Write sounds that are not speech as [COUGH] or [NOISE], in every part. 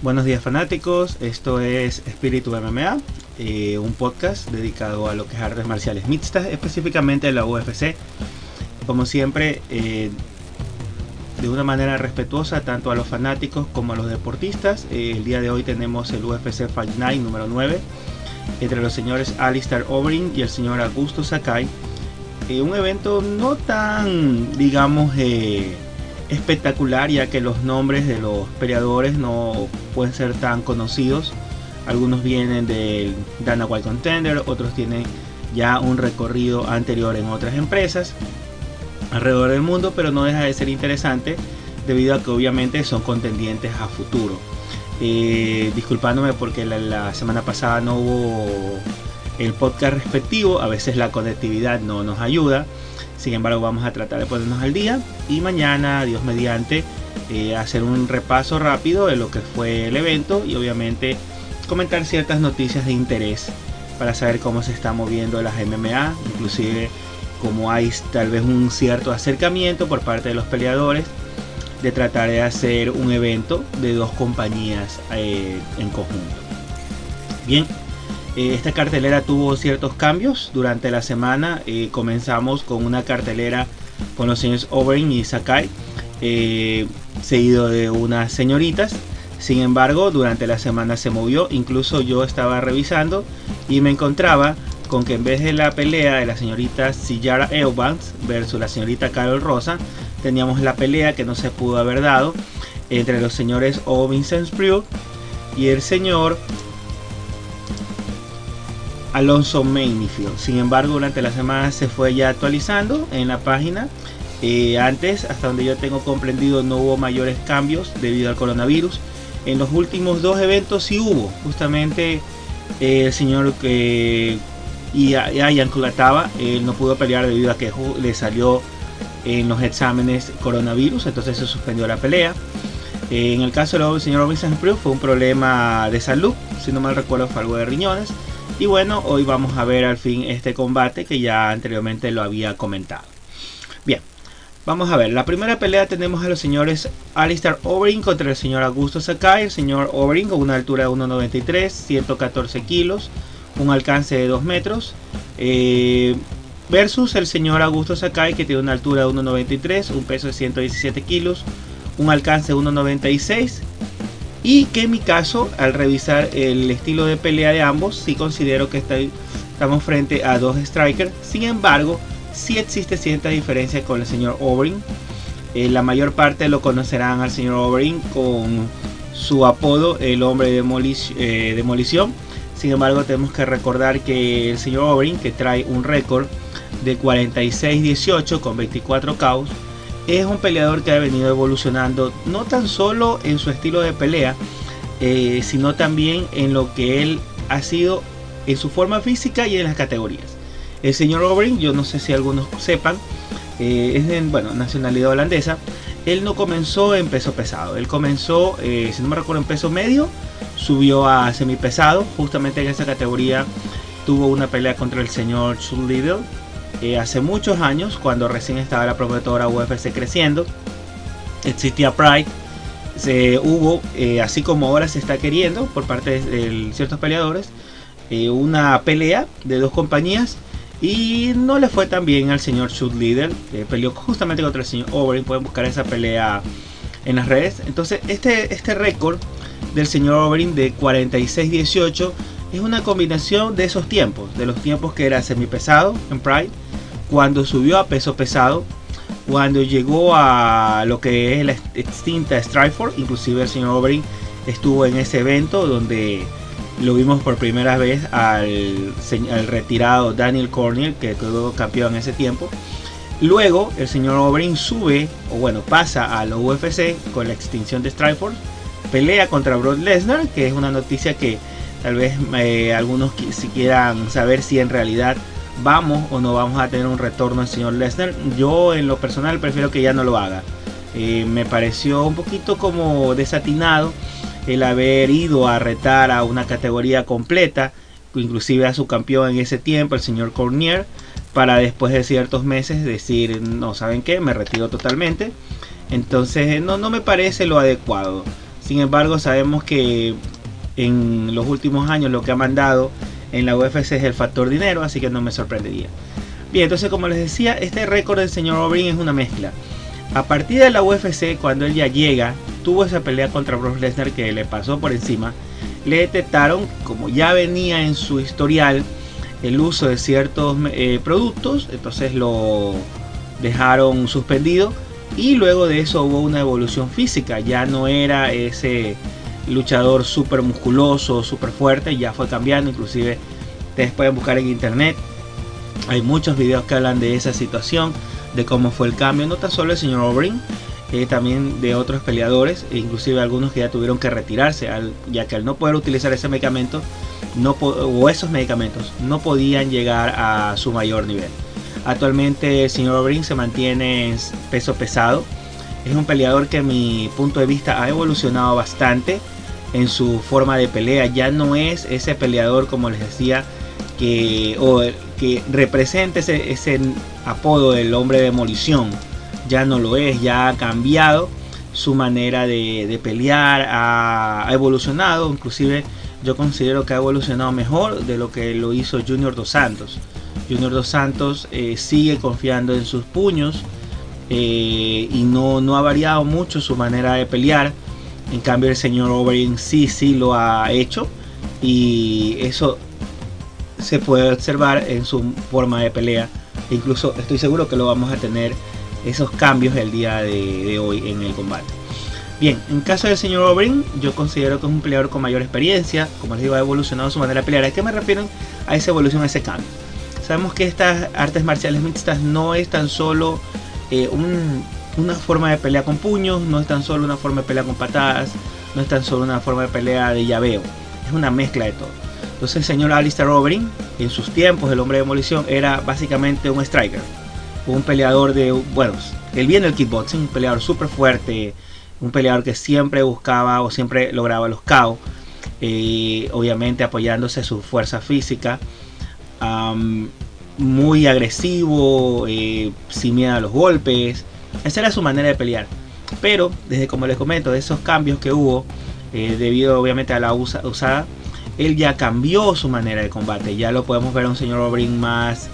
Buenos días fanáticos, esto es Espíritu MMA, eh, un podcast dedicado a lo que es artes marciales mixtas, específicamente la UFC. Como siempre, eh, de una manera respetuosa tanto a los fanáticos como a los deportistas. Eh, el día de hoy tenemos el UFC Fight Night número 9 entre los señores Alistair Overeem y el señor Augusto Sakai. un evento no tan, digamos, espectacular ya que los nombres de los peleadores no pueden ser tan conocidos. Algunos vienen del Dana White Contender, otros tienen ya un recorrido anterior en otras empresas alrededor del mundo, pero no deja de ser interesante debido a que obviamente son contendientes a futuro. Eh, disculpándome porque la, semana pasada no hubo el podcast respectivo, a veces la conectividad no nos ayuda. Sin embargo, vamos a tratar de ponernos al día y mañana, Dios mediante, eh, hacer un repaso rápido de lo que fue el evento y obviamente comentar ciertas noticias de interés para saber cómo se está moviendo las MMA, inclusive cómo hay tal vez un cierto acercamiento por parte de los peleadores de tratar de hacer un evento de dos compañías eh, en conjunto. Bien, esta cartelera tuvo ciertos cambios durante la semana. Eh, comenzamos con una cartelera con los señores Overeem y Sakai, eh, seguido de unas señoritas. Sin embargo, durante la semana se movió. Incluso yo estaba revisando y me encontraba con que en vez de la pelea de la señorita Sillara Eubanks versus la señorita Carol Rosa, teníamos la pelea que no se pudo haber dado entre los señores O. Vincent y el señor Alonso Mayfield. Sin embargo, durante la semana se fue ya actualizando en la página. Eh, antes, hasta donde yo tengo comprendido, no hubo mayores cambios debido al coronavirus. En los últimos dos eventos sí hubo. Justamente eh, el señor que y Ian Kulataba, él no pudo pelear debido a que le salió en los exámenes coronavirus, entonces se suspendió la pelea. Eh, en el caso del señor Robinson fue un problema de salud, si no mal recuerdo fue algo de riñones. Y bueno, hoy vamos a ver al fin este combate que ya anteriormente lo había comentado. Bien, vamos a ver. La primera pelea tenemos a los señores Alistair Overeem contra el señor Augusto Sakai. El señor Overeem con una altura de 1,93, 114 kilos, un alcance de 2 metros. Eh, versus el señor Augusto Sakai que tiene una altura de 1,93, un peso de 117 kilos, un alcance de 1,96 y que en mi caso, al revisar el estilo de pelea de ambos, sí considero que estamos frente a dos strikers. Sin embargo, sí existe cierta diferencia con el señor Overeem. Eh, la mayor parte lo conocerán al señor Overeem con su apodo, el hombre de eh, demolición. Sin embargo, tenemos que recordar que el señor Overeem, que trae un récord de 46-18 con 24 caos, es un peleador que ha venido evolucionando no tan solo en su estilo de pelea, eh, sino también en lo que él ha sido en su forma física y en las categorías. El señor Overeem, yo no sé si algunos sepan, eh, es de bueno, nacionalidad holandesa. Él no comenzó en peso pesado, él comenzó, eh, si no me recuerdo, en peso medio, subió a semipesado, justamente en esa categoría tuvo una pelea contra el señor Lidl, eh, hace muchos años, cuando recién estaba la promotora UFC creciendo, existía Pride, se hubo, eh, así como ahora se está queriendo por parte de, ciertos peleadores, eh, una pelea de dos compañías y no le fue tan bien al señor Shoot Leader, peleó justamente contra el señor Overeem, pueden buscar esa pelea en las redes. Entonces, este, este récord del señor Overeem de 46-18 es una combinación de esos tiempos, de los tiempos que era semipesado en Pride cuando subió a peso pesado, cuando llegó a lo que es la extinta Strikeforce, inclusive el señor Overeem estuvo en ese evento donde lo vimos por primera vez al, retirado Daniel Corniel, que quedó campeón en ese tiempo. Luego el señor Overeem sube, o bueno, pasa a la UFC con la extinción de Strikeforce, pelea contra Brock Lesnar, que es una noticia que tal vez eh, algunos si quieran saber si en realidad vamos o no vamos a tener un retorno del señor Lesnar. Yo en lo personal prefiero que ya no lo haga. Eh, me pareció un poquito como desatinado el haber ido a retar a una categoría completa, inclusive a su campeón en ese tiempo, el señor Cornier, para después de ciertos meses decir, no saben qué, me retiro totalmente. Entonces no, no me parece lo adecuado. Sin embargo, sabemos que en los últimos años lo que ha mandado en la UFC es el factor dinero, así que no me sorprendería. Bien, entonces como les decía, este récord del señor O'Brien es una mezcla. A partir de la UFC, cuando él ya llega, tuvo esa pelea contra Brock Lesnar que le pasó por encima, le detectaron, como ya venía en su historial, el uso de ciertos eh, productos, entonces lo dejaron suspendido y luego de eso hubo una evolución física, ya no era ese luchador súper musculoso, súper fuerte, ya fue cambiando, inclusive ustedes pueden buscar en internet, hay muchos videos que hablan de esa situación, de cómo fue el cambio, no tan solo el señor O'Brien, eh, también de otros peleadores, e inclusive algunos que ya tuvieron que retirarse, ya que al no poder utilizar ese medicamento no o esos medicamentos no podían llegar a su mayor nivel. Actualmente el señor O'Brien se mantiene en peso pesado, es un peleador que a mi punto de vista ha evolucionado bastante en su forma de pelea, ya no es ese peleador como les decía que, o, que representa ese, ese apodo del hombre de demolición ya no lo es, ya ha cambiado su manera de, pelear, ha, evolucionado, inclusive yo considero que ha evolucionado mejor de lo que lo hizo Junior Dos Santos. Junior Dos Santos eh, sigue confiando en sus puños eh, y no, no ha variado mucho su manera de pelear. En cambio el señor Overeem sí, sí lo ha hecho y eso se puede observar en su forma de pelea. Incluso estoy seguro que lo vamos a tener esos cambios el día de, hoy en el combate. Bien, en caso del señor O'Brien, yo considero que es un peleador con mayor experiencia, como les digo, ha evolucionado su manera de pelear. ¿A qué me refiero a esa evolución, a ese cambio? Sabemos que estas artes marciales mixtas no es tan solo eh, una forma de pelea con puños, no es tan solo una forma de pelea con patadas, no es tan solo una forma de pelea de llaveo, es una mezcla de todo. Entonces el señor Alistair O'Brien, en sus tiempos, el hombre de demolición, era básicamente un striker un peleador de, bueno, él viene del kickboxing, un peleador súper fuerte, un peleador que siempre buscaba o siempre lograba los KO, eh, obviamente apoyándose su fuerza física, muy agresivo, eh, sin miedo a los golpes, esa era su manera de pelear. Pero, desde como les comento, de esos cambios que hubo, eh, debido obviamente a la usada, él ya cambió su manera de combate. Ya lo podemos ver a un señor O'Brien más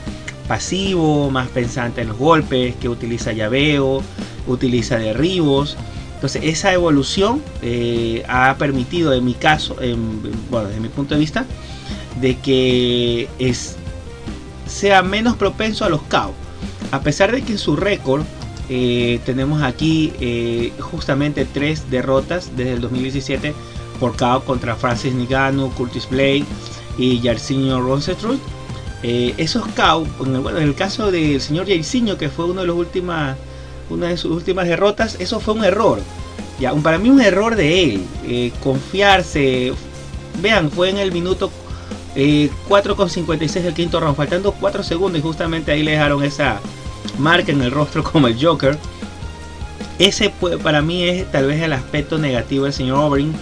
pasivo, más pensante en los golpes, que utiliza llaveo, utiliza derribos. Entonces esa evolución eh, ha permitido, en mi caso, bueno, desde mi punto de vista, de que es, sea menos propenso a los KO. A pesar de que su récord eh, tenemos aquí eh, justamente tres derrotas desde el 2017 por KO contra Francis Ngannou, Curtis Blade y Jairzinho Rosenstruck eh, esos KO, en el, caso del señor Jairzinho, que fue uno de los últimas, una de sus últimas derrotas, eso fue un error. Ya, para mí un error de él, confiarse. Vean, fue en el minuto eh, 4,56 del quinto round, faltando 4 segundos y justamente ahí le dejaron esa marca en el rostro [LAUGHS] como el Joker. Ese para mí es tal vez el aspecto negativo del señor O'Brien.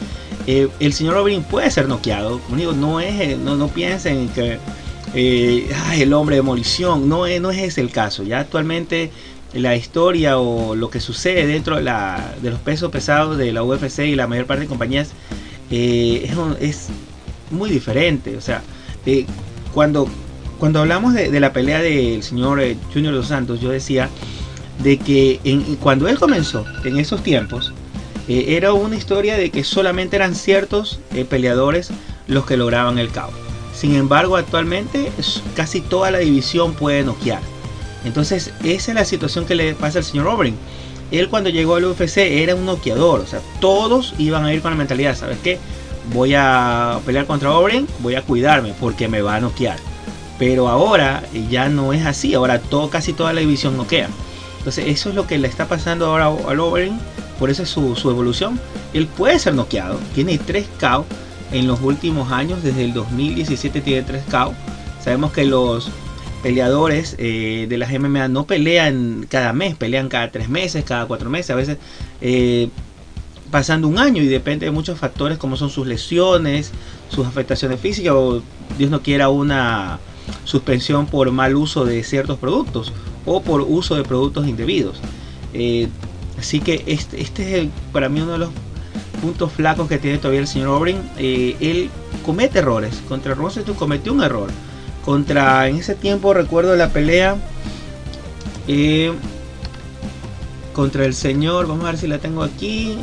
Eh, el señor O'Brien puede ser noqueado, digo, no, es, no, no piensen que eh, el hombre de demolición. No, no es ese el caso. Ya actualmente la historia o lo que sucede dentro de, la, de los pesos pesados de la UFC y la mayor parte de compañías eh, es, muy diferente. O sea, eh, cuando, cuando hablamos de, la pelea del señor eh, Junior Dos Santos, yo decía de que cuando él comenzó en esos tiempos, era una historia de que solamente eran ciertos peleadores los que lograban el caos. Sin embargo, actualmente casi toda la división puede noquear. Entonces, esa es la situación que le pasa al señor O'Brien. Él cuando llegó al UFC era un noqueador, o sea, todos iban a ir con la mentalidad, ¿sabes qué? Voy a pelear contra O'Brien, voy a cuidarme porque me va a noquear. Pero ahora ya no es así, ahora todo, casi toda la división noquea. Entonces eso es lo que le está pasando ahora al O'Brien, por eso es su, su evolución. Él puede ser noqueado, tiene 3 KO, en los últimos años, desde el 2017 tiene 3 KO. Sabemos que los peleadores eh, de las MMA no pelean cada mes, pelean cada 3 meses, cada 4 meses, a veces eh, pasando un año y depende de muchos factores como son sus lesiones, sus afectaciones físicas o Dios no quiera una suspensión por mal uso de ciertos productos o por uso de productos indebidos. Eh, así que este, este es para mí uno de los puntos flacos que tiene todavía el señor Obrin, eh, él comete errores. Contra Rosenstruck cometió un error. Contra, en ese tiempo recuerdo la pelea eh, contra el señor, vamos a ver si la tengo aquí.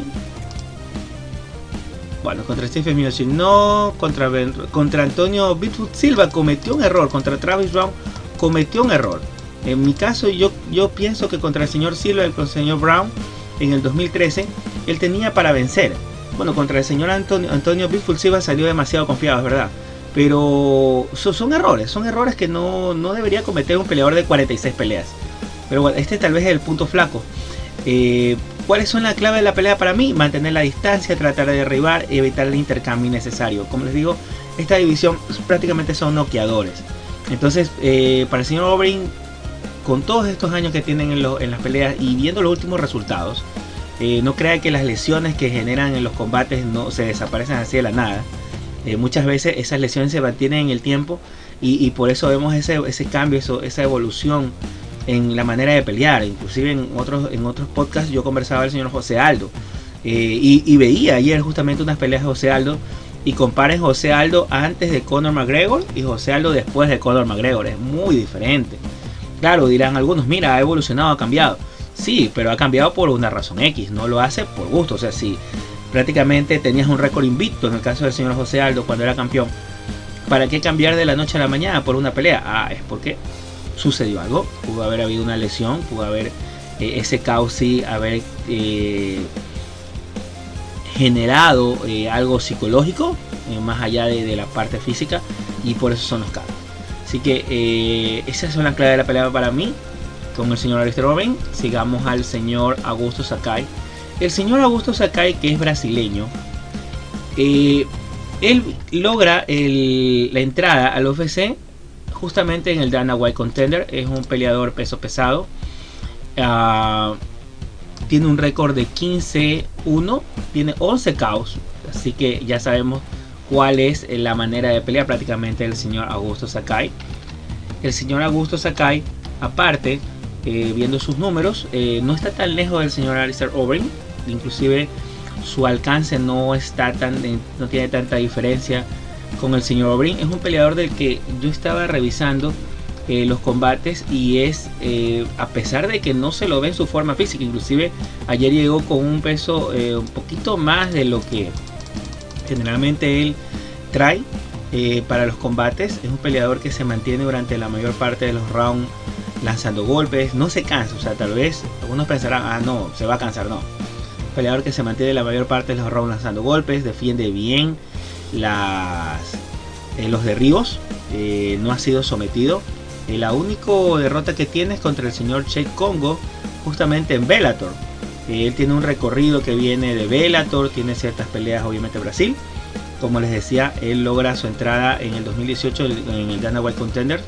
Bueno, contra Stephen Miocic no, contra, contra Antonio Bitwood Silva cometió un error, contra Travis Brown cometió un error. En mi caso, yo, yo pienso que contra el señor Silva y con el señor Brown en el 2013, él tenía para vencer. Bueno, contra el señor Antonio, Antonio Silva salió demasiado confiado, es verdad. Pero son, errores, son errores que no, debería cometer un peleador de 46 peleas. Pero bueno, este tal vez es el punto flaco. Eh, ¿Cuáles son las claves de la pelea para mí? Mantener la distancia, tratar de derribar y evitar el intercambio innecesario. Como les digo, esta división prácticamente son noqueadores. Entonces, eh, para el señor Obrin, con todos estos años que tienen en, las peleas y viendo los últimos resultados, eh, no crea que las lesiones que generan en los combates no se desaparecen así de la nada. Eh, muchas veces esas lesiones se mantienen en el tiempo y, por eso vemos ese, cambio, esa evolución en la manera de pelear. Inclusive en otros, en otros podcasts yo conversaba con el señor José Aldo y, y, veía ayer justamente unas peleas de José Aldo y comparen José Aldo antes de Conor McGregor y José Aldo después de Conor McGregor. Es muy diferente. Claro, dirán algunos, mira, ha evolucionado, ha cambiado. Sí, pero ha cambiado por una razón X, no lo hace por gusto. O sea, si prácticamente tenías un récord invicto en el caso del señor José Aldo cuando era campeón, ¿para qué cambiar de la noche a la mañana por una pelea? Ah, es porque sucedió algo, pudo haber habido una lesión, pudo haber eh, ese sí, haber eh, generado eh, algo psicológico, eh, más allá de, la parte física, y por eso son los cambios. Así que esas son las claves de la pelea para mí, con el señor Alistair Robin. Sigamos al señor Augusto Sakai. El señor Augusto Sakai, que es brasileño, él logra la entrada al UFC justamente en el Dana White Contender. Es un peleador peso pesado. Ah, tiene un récord de 15-1, tiene 11 caos, así que ya sabemos cuál es la manera de pelear prácticamente del señor Augusto Sakai. El señor Augusto Sakai, aparte, eh, viendo sus números, eh, no está tan lejos del señor Alistair Overeem, inclusive su alcance no está tan, no tiene tanta diferencia con el señor Overeem. Es un peleador del que yo estaba revisando eh, los combates y es eh, a pesar de que no se lo ve en su forma física inclusive ayer llegó con un peso eh, un poquito más de lo que generalmente él trae para los combates. Es un peleador que se mantiene durante la mayor parte de los rounds lanzando golpes. No se cansa o sea tal vez algunos pensarán ah no se va a cansar no. Peleador que se mantiene la mayor parte de los rounds lanzando golpes defiende bien las los derribos no ha sido sometido la única derrota que tiene es contra el señor Che Congo, justamente en Bellator. Él tiene un recorrido que viene de Bellator, tiene ciertas peleas obviamente en Brasil. Como les decía, él logra su entrada en el 2018 en el Dana White Contender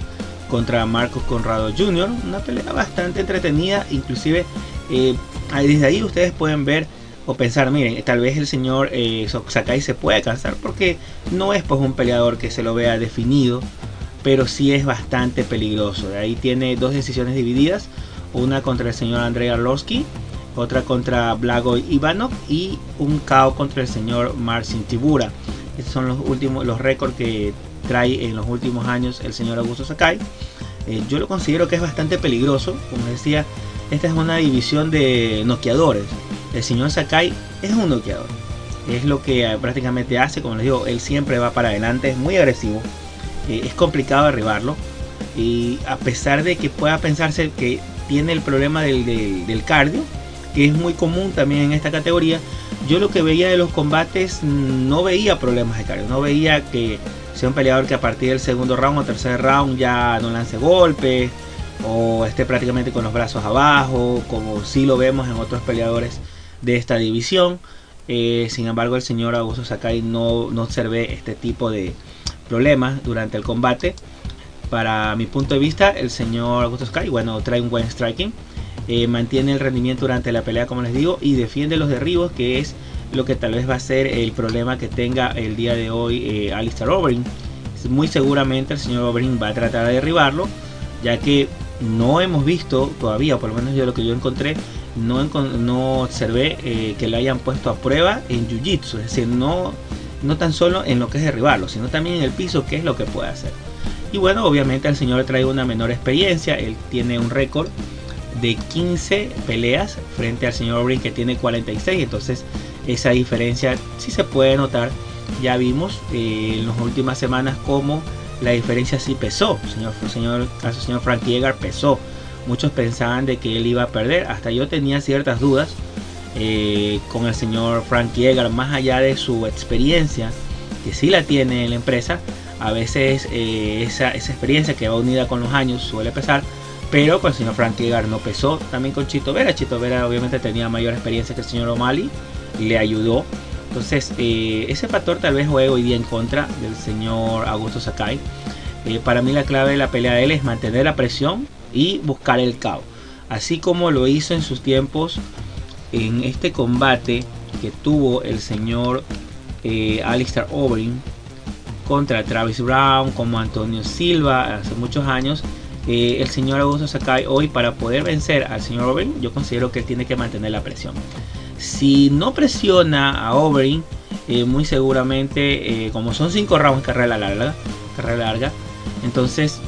contra Marcos Conrado Jr. Una pelea bastante entretenida, inclusive eh, desde ahí ustedes pueden ver pensar, miren, tal vez el señor eh, Sakai se puede cansar porque no es pues un peleador que se lo vea definido pero sí es bastante peligroso. De ahí tiene dos decisiones divididas, una contra el señor Andrei Arlovsky, otra contra Blago Ivanov y un KO contra el señor Marcin Tibura. Estos son los últimos los récords que trae en los últimos años el señor Augusto Sakai. Eh, yo lo considero que es bastante peligroso, como decía, esta es una división de noqueadores. El señor Sakai es un noqueador. Es lo que prácticamente hace, como les digo, él siempre va para adelante, es muy agresivo eh, es complicado derribarlo. Y a pesar de que pueda pensarse que tiene el problema del, cardio, que es muy común también en esta categoría, yo lo que veía de los combates no veía problemas de cardio, no veía que sea un peleador que a partir del segundo round o tercer round ya no lance golpes o esté prácticamente con los brazos abajo, como si lo vemos en otros peleadores de esta división. Eh, sin embargo, el señor Augusto Sakai no, no observé este tipo de, problemas durante el combate. Para mi punto de vista, el señor Augusto Sky, bueno, trae un buen striking. Eh, mantiene el rendimiento durante la pelea, como les digo, y defiende los derribos, que es lo que tal vez va a ser el problema que tenga el día de hoy eh, Alistair Overeem. Muy seguramente el señor Overeem va a tratar de derribarlo, ya que no hemos visto todavía, por lo menos yo lo que yo encontré, no, observé eh, que lo hayan puesto a prueba en Jiu-Jitsu, es decir, no, no tan solo en lo que es derribarlo, sino también en el piso, qué es lo que puede hacer. Y bueno, obviamente el señor trae una menor experiencia, él tiene un récord de 15 peleas frente al señor Overeem que tiene 46, entonces esa diferencia sí se puede notar. Ya vimos eh, en las últimas semanas cómo la diferencia sí pesó. Señor, señor, señor Frank Yeager pesó. Muchos pensaban de que él iba a perder. Hasta yo tenía ciertas dudas eh, con el señor Frank Yeager, más allá de su experiencia, que sí la tiene en la empresa. A veces eh, esa, esa, experiencia que va unida con los años suele pesar. Pero con el señor Frank Yeager no pesó. También con Chito Vera. Chito Vera obviamente tenía mayor experiencia que el señor O'Malley. Le ayudó. Entonces, eh, ese factor tal vez juegue hoy día en contra del señor Augusto Sakai. para mí la clave de la pelea de él es mantener la presión y buscar el caos. Así como lo hizo en sus tiempos en este combate que tuvo el señor eh, Alistair contra Travis Brown, como Antonio Silva hace muchos años. Eh, el señor Augusto Sakai hoy para poder vencer al señor Overeem, yo considero que tiene que mantener la presión. Si no presiona a Overeem, eh, muy seguramente, como son 5 rounds carrera larga, carrera larga, entonces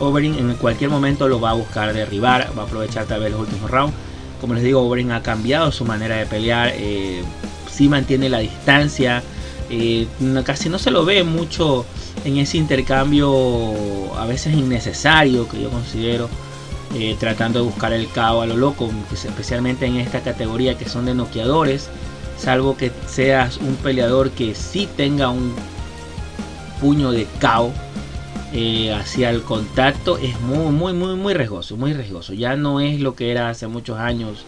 Overeem en cualquier momento lo va a buscar derribar, va a aprovechar tal vez los últimos rounds. Como les digo, Overeem ha cambiado su manera de pelear, eh, sí mantiene la distancia, eh, casi no se lo ve mucho en ese intercambio a veces innecesario que yo considero. Eh, tratando de buscar el caos a lo loco, especialmente en esta categoría que son de noqueadores, salvo que seas un peleador que sí tenga un puño de caos eh, hacia el contacto es muy, muy, muy, muy riesgoso, muy riesgoso. Ya no es lo que era hace muchos años,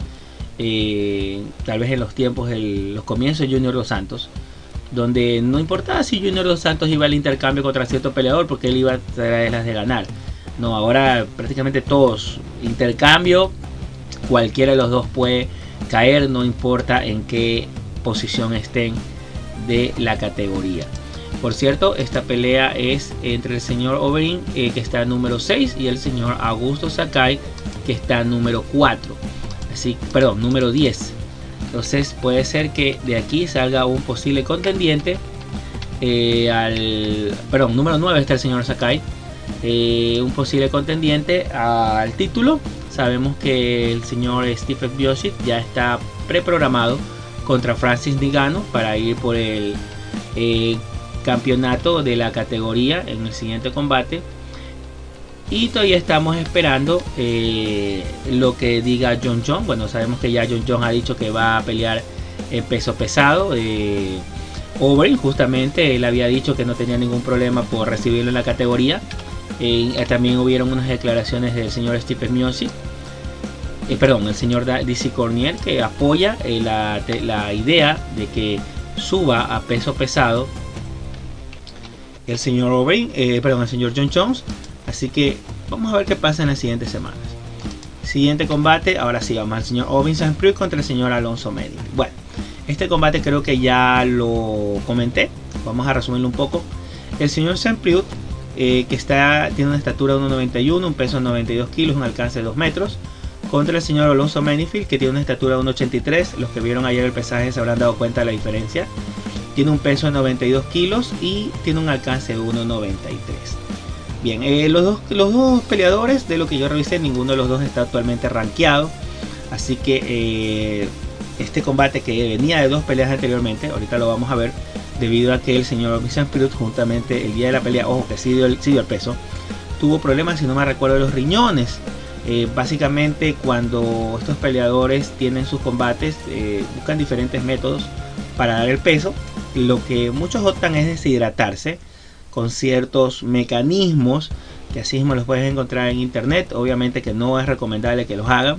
eh, tal vez en los tiempos, de los comienzos de Junior Dos Santos, donde no importaba si Junior Dos Santos iba al intercambio contra cierto peleador porque él iba a traer las de ganar. No, ahora prácticamente todos, intercambio, cualquiera de los dos puede caer, no importa en qué posición estén de la categoría. Por cierto, esta pelea es entre el señor Overeem, eh, que está número 6, y el señor Augusto Sakai, que está número 4. Así, perdón, número 10. Entonces puede ser que de aquí salga un posible contendiente. Eh, al, perdón, número 9 está el señor Sakai. Eh, un posible contendiente al título. Sabemos que el señor Stephen Biosic ya está preprogramado contra Francis Nigano para ir por el campeonato de la categoría en el siguiente combate. Y todavía estamos esperando eh, lo que diga John John. Bueno, sabemos que ya John John ha dicho que va a pelear en peso pesado. Eh, justamente, él había dicho que no tenía ningún problema por recibirlo en la categoría. Eh, también hubieron unas declaraciones del señor Stephen Miosi. Eh, perdón, el señor DC Cornier que apoya la, la idea de que suba a peso pesado el señor O'Brien, eh, perdón, el señor John Jones. Así que vamos a ver qué pasa en las siguientes semanas. Siguiente combate, ahora sí, vamos al señor Ovin Prue contra el señor Alonso Medina. Bueno, este combate creo que ya lo comenté. Vamos a resumirlo un poco. El señor St. eh, que está, tiene una estatura de 1,91, un peso de 92 kilos, un alcance de 2 metros. Contra el señor Alonso Manifield, que tiene una estatura de 1,83. Los que vieron ayer el pesaje se habrán dado cuenta de la diferencia. Tiene un peso de 92 kilos y tiene un alcance de 1,93. Bien, eh, los, dos, los dos peleadores, de lo que yo revisé, ninguno de los dos está actualmente rankeado. Así que eh, este combate que venía de dos peleas anteriormente, ahorita lo vamos a ver, debido a que el señor Vincent Spirit, juntamente el día de la pelea, ojo que sí el, el peso, tuvo problemas, si no me recuerdo, de los riñones. Eh, básicamente cuando estos peleadores tienen sus combates, buscan diferentes métodos para dar el peso lo que muchos optan es deshidratarse con ciertos mecanismos que así mismo los puedes encontrar en internet. Obviamente que no es recomendable que los hagan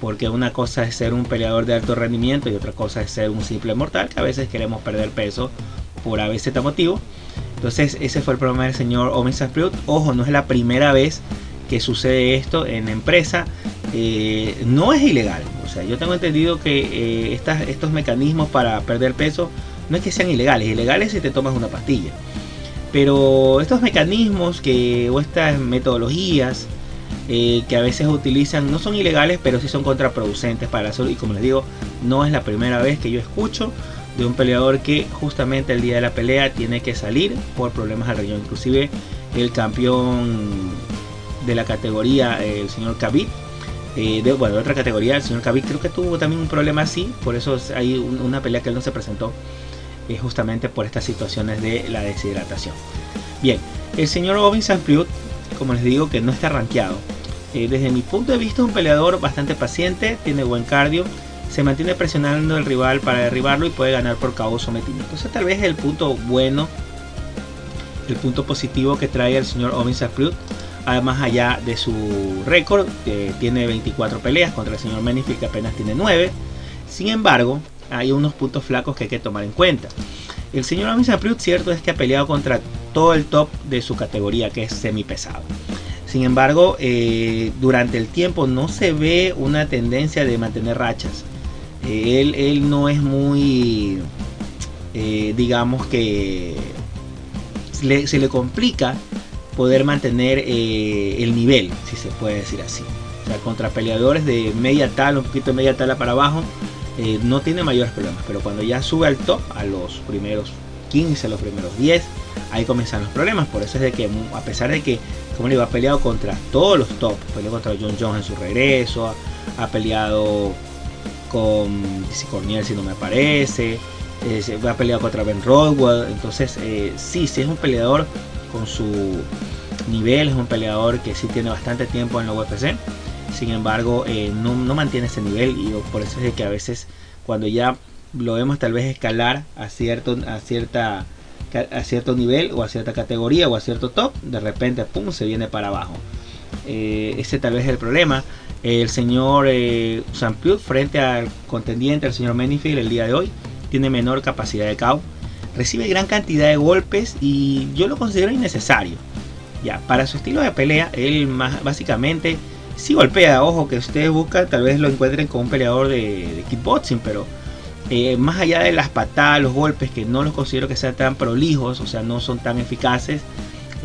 porque una cosa es ser un peleador de alto rendimiento y otra cosa es ser un simple mortal que a veces queremos perder peso por a veces motivo. Entonces ese fue el problema del señor Omen Ojo, no es la primera vez que sucede esto en la empresa. Eh, no es ilegal. O sea, yo tengo entendido que eh, estos mecanismos para perder peso no es que sean ilegales, ilegales si te tomas una pastilla. Pero estos mecanismos que, o estas metodologías eh, que a veces utilizan, no son ilegales, pero sí son contraproducentes para la salud. Y como les digo, no es la primera vez que yo escucho de un peleador que justamente el día de la pelea tiene que salir por problemas al riñón. Inclusive el campeón de la categoría, el señor Khabib, eh, de, bueno, otra categoría, el señor Khabib creo que tuvo también un problema así, por eso hay una pelea que él no se presentó, eh, justamente por estas situaciones de la deshidratación. Bien, el señor Ovin Sanfriud, como les digo, que no está rankeado. Eh, desde mi punto de vista es un peleador bastante paciente, tiene buen cardio, se mantiene presionando al rival para derribarlo y puede ganar por KO sometimiento. Entonces tal vez el punto bueno, el punto positivo que trae el señor Ovin Sanfriud además allá de su récord, que tiene 24 peleas contra el señor Menifil que apenas tiene 9. Sin embargo, hay unos puntos flacos que hay que tomar en cuenta. El señor Amisa Priut, cierto es que ha peleado contra todo el top de su categoría, que es semi pesado. Sin embargo, eh, durante el tiempo no se ve una tendencia de mantener rachas. Eh, él, no es muy, eh, digamos que se le complica poder mantener eh, el nivel, si se puede decir así. O sea, contra peleadores de media tala, un poquito de media tala para abajo, eh, no tiene mayores problemas. Pero cuando ya sube al top, a los primeros 15, a los primeros 10, ahí comienzan los problemas. Por eso es de que, a pesar de que, como le digo, ha peleado contra todos los top, peleó contra John Jones en su regreso, ha, peleado con si Corniel, si no me parece, eh, ha peleado contra Ben Rodwell. Entonces, sí, sí es un peleador con su nivel, es un peleador que sí tiene bastante tiempo en la UFC, sin embargo eh, no, mantiene ese nivel y por eso es que a veces cuando ya lo vemos tal vez escalar a cierto, a cierta a cierto nivel o a cierta categoría o a cierto top, de repente pum se viene para abajo. Eh, ese tal vez es el problema. El señor eh, frente al contendiente, el señor Menifield, el día de hoy, tiene menor capacidad de KO recibe gran cantidad de golpes y yo lo considero innecesario. Ya, para su estilo de pelea, él más, básicamente sí golpea. Ojo que ustedes buscan, tal vez lo encuentren con un peleador de, kickboxing, pero eh, más allá de las patadas, los golpes, que no los considero que sean tan prolijos, o sea, no son tan eficaces.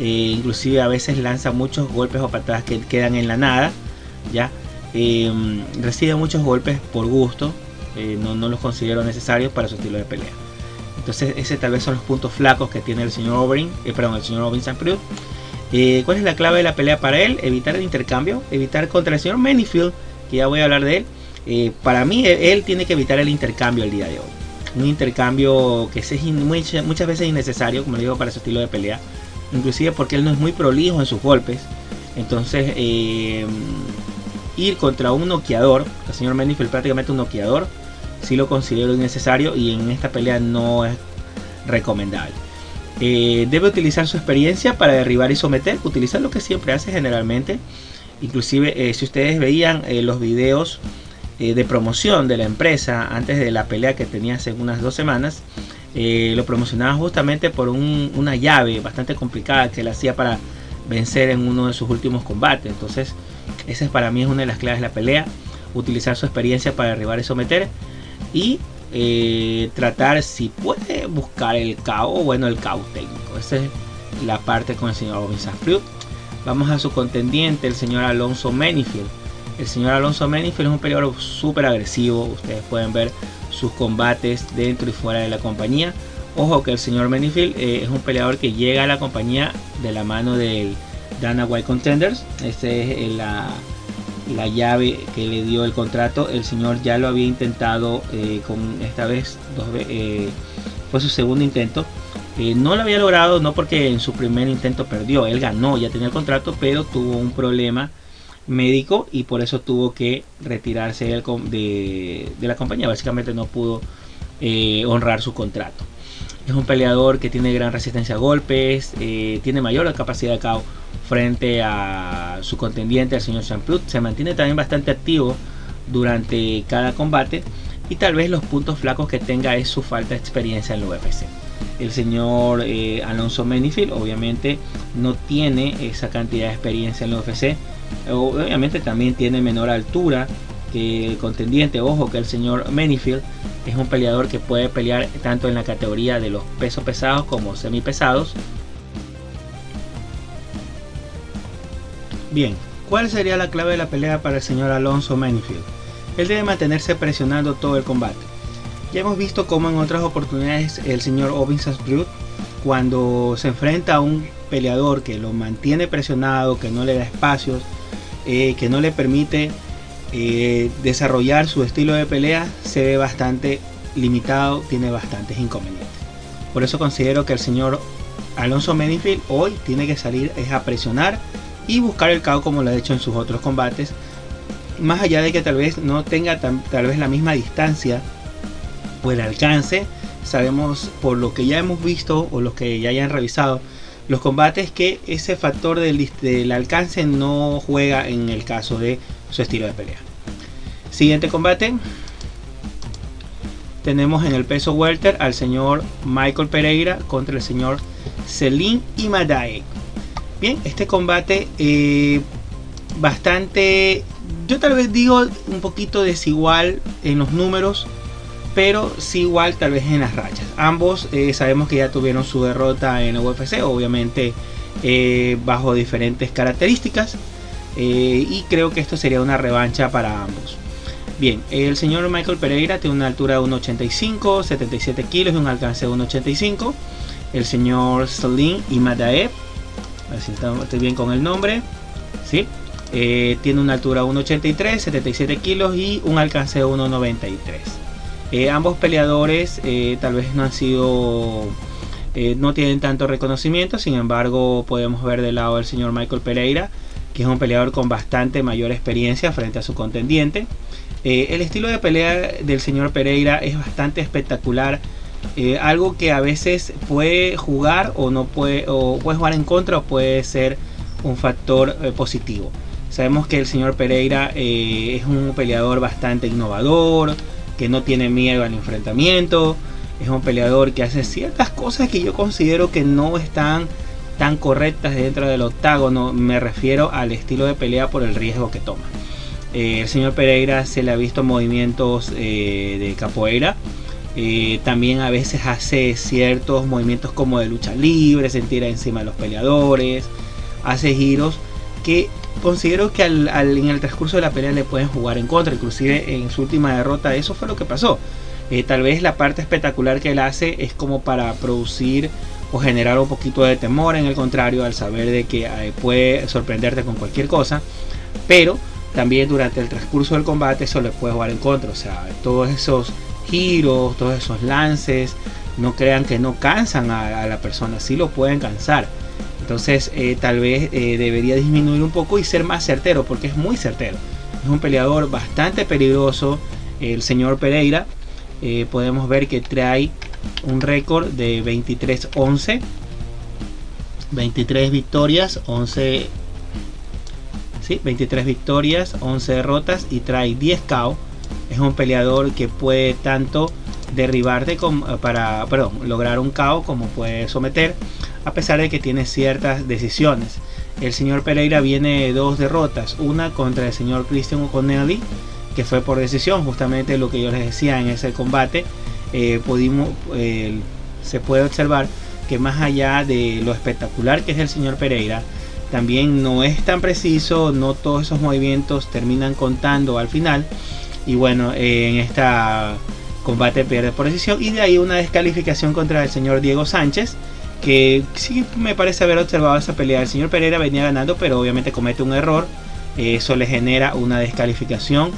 Eh, inclusive a veces lanza muchos golpes o patadas que quedan en la nada. Ya, eh, recibe muchos golpes por gusto. no, no los considero necesarios para su estilo de pelea. Entonces, ese tal vez son los puntos flacos que tiene el señor Oberyn, eh, perdón, el señor Oberyn eh, ¿Cuál es la clave de la pelea para él? Evitar el intercambio, evitar contra el señor Manifield, que ya voy a hablar de él. Eh, para mí, él tiene que evitar el intercambio el día de hoy. Un intercambio que es muchas, veces innecesario, como digo, para su estilo de pelea. Inclusive porque él no es muy prolijo en sus golpes. Entonces, ir contra un noqueador, el señor Manifield prácticamente un noqueador, si lo considero innecesario y en esta pelea no es recomendable. Eh, debe utilizar su experiencia para derribar y someter, utilizar lo que siempre hace generalmente. Inclusive eh, si ustedes veían eh, los videos de promoción de la empresa antes de la pelea que tenía hace unas dos semanas, lo promocionaba justamente por una llave bastante complicada que él hacía para vencer en uno de sus últimos combates. Entonces, esa es para mí es una de las claves de la pelea. Utilizar su experiencia para derribar y someter y eh, tratar si puede buscar el caos, bueno, el caos técnico. Esa es la parte con el señor Robinson Fruit. Vamos a su contendiente, el señor Alonso Menifield. El señor Alonso Menifield es un peleador súper agresivo. Ustedes pueden ver sus combates dentro y fuera de la compañía. Ojo que el señor Menifield eh, es un peleador que llega a la compañía de la mano del Dana White Contenders. Esta es la la llave que le dio el contrato. El señor ya lo había intentado eh, con esta vez, dos eh, fue su segundo intento. Eh, no lo había logrado, no porque en su primer intento perdió, él ganó, ya tenía el contrato, pero tuvo un problema médico y por eso tuvo que retirarse de, de la compañía. Básicamente no pudo honrar su contrato. Es un peleador que tiene gran resistencia a golpes, tiene mayor capacidad de KO frente a su contendiente, el señor Champlut. Se mantiene también bastante activo durante cada combate y tal vez los puntos flacos que tenga es su falta de experiencia en la UFC. El señor eh, Alonso Menifield obviamente no tiene esa cantidad de experiencia en la UFC. Obviamente también tiene menor altura que el contendiente. Ojo que el señor Menifield es un peleador que puede pelear tanto en la categoría de los pesos pesados como semi pesados. Bien, ¿Cuál sería la clave de la pelea para el señor Alonso Manifield? Él debe mantenerse presionando todo el combate. Ya hemos visto cómo en otras oportunidades el señor Ovin Brute, cuando se enfrenta a un peleador que lo mantiene presionado, que no le da espacios, eh, que no le permite eh, desarrollar su estilo de pelea, se ve bastante limitado, tiene bastantes inconvenientes. Por eso considero que el señor Alonso Manifield hoy tiene que salir es a presionar y buscar el caos como lo ha hecho en sus otros combates. Más allá de que tal vez no tenga tal vez la misma distancia o el alcance, sabemos por lo que ya hemos visto o los que ya hayan revisado los combates que ese factor del alcance no juega en el caso de su estilo de pelea. Siguiente combate. Tenemos en el peso welter al señor Michael Pereira contra el señor Selim Imadae. Bien, este combate eh, bastante, yo tal vez digo un poquito desigual en los números, pero sí igual tal vez en las rayas. Ambos eh, sabemos que ya tuvieron su derrota en UFC, obviamente eh, bajo diferentes características, y creo que esto sería una revancha para ambos. Bien, el señor Michael Pereira tiene una altura de 1,85, 77 kilos y un alcance de 1,85. El señor Salim Imadaev a ver si estoy bien con el nombre, ¿sí? Eh, tiene una altura 1,83, 77 kilos y un alcance de 1,93. Eh, ambos peleadores eh, tal vez no han sido, no tienen tanto reconocimiento, sin embargo podemos ver del lado del señor Michael Pereira, que es un peleador con bastante mayor experiencia frente a su contendiente. el estilo de pelea del señor Pereira es bastante espectacular eh, algo que a veces puede jugar o no puede o puede jugar en contra o puede ser un factor eh, positivo. Sabemos que el señor Pereira eh, es un peleador bastante innovador, que no tiene miedo al enfrentamiento, es un peleador que hace ciertas cosas que yo considero que no están tan correctas dentro del octágono. Me refiero al estilo de pelea por el riesgo que toma. el señor Pereira se le ha visto movimientos de capoeira eh, también a veces hace ciertos movimientos como de lucha libre, se tira encima de los peleadores, hace giros que considero que en el transcurso de la pelea le pueden jugar en contra, inclusive en su última derrota eso fue lo que pasó. Eh, tal vez la parte espectacular que él hace es como para producir o generar un poquito de temor, en el contrario, al saber de que eh, puede sorprenderte con cualquier cosa, pero también durante el transcurso del combate eso le puede jugar en contra, o sea, todos esos giros, todos esos lances, no crean que no cansan a, la persona, sí lo pueden cansar. Entonces eh, tal vez eh, debería disminuir un poco y ser más certero, porque es muy certero. Es un peleador bastante peligroso, el señor Pereira. Podemos ver que trae un récord de 23-11. 23 victorias, 11... Sí, 23 victorias, 11 derrotas y trae 10 KO es un peleador que puede tanto derribarte para lograr un KO como puede someter, a pesar de que tiene ciertas decisiones. El señor Pereira viene de dos derrotas, una contra el señor Christian O'Connelly, que fue por decisión, justamente lo que yo les decía en ese combate. Eh, pudimos, se puede observar que más allá de lo espectacular que es el señor Pereira, también no es tan preciso, no todos esos movimientos terminan contando al final y bueno, en esta combate pierde por decisión. Y de ahí una descalificación contra el señor Diego Sánchez. Que sí me parece haber observado esa pelea. El señor Pereira venía ganando, pero obviamente comete un error. Eso le genera una descalificación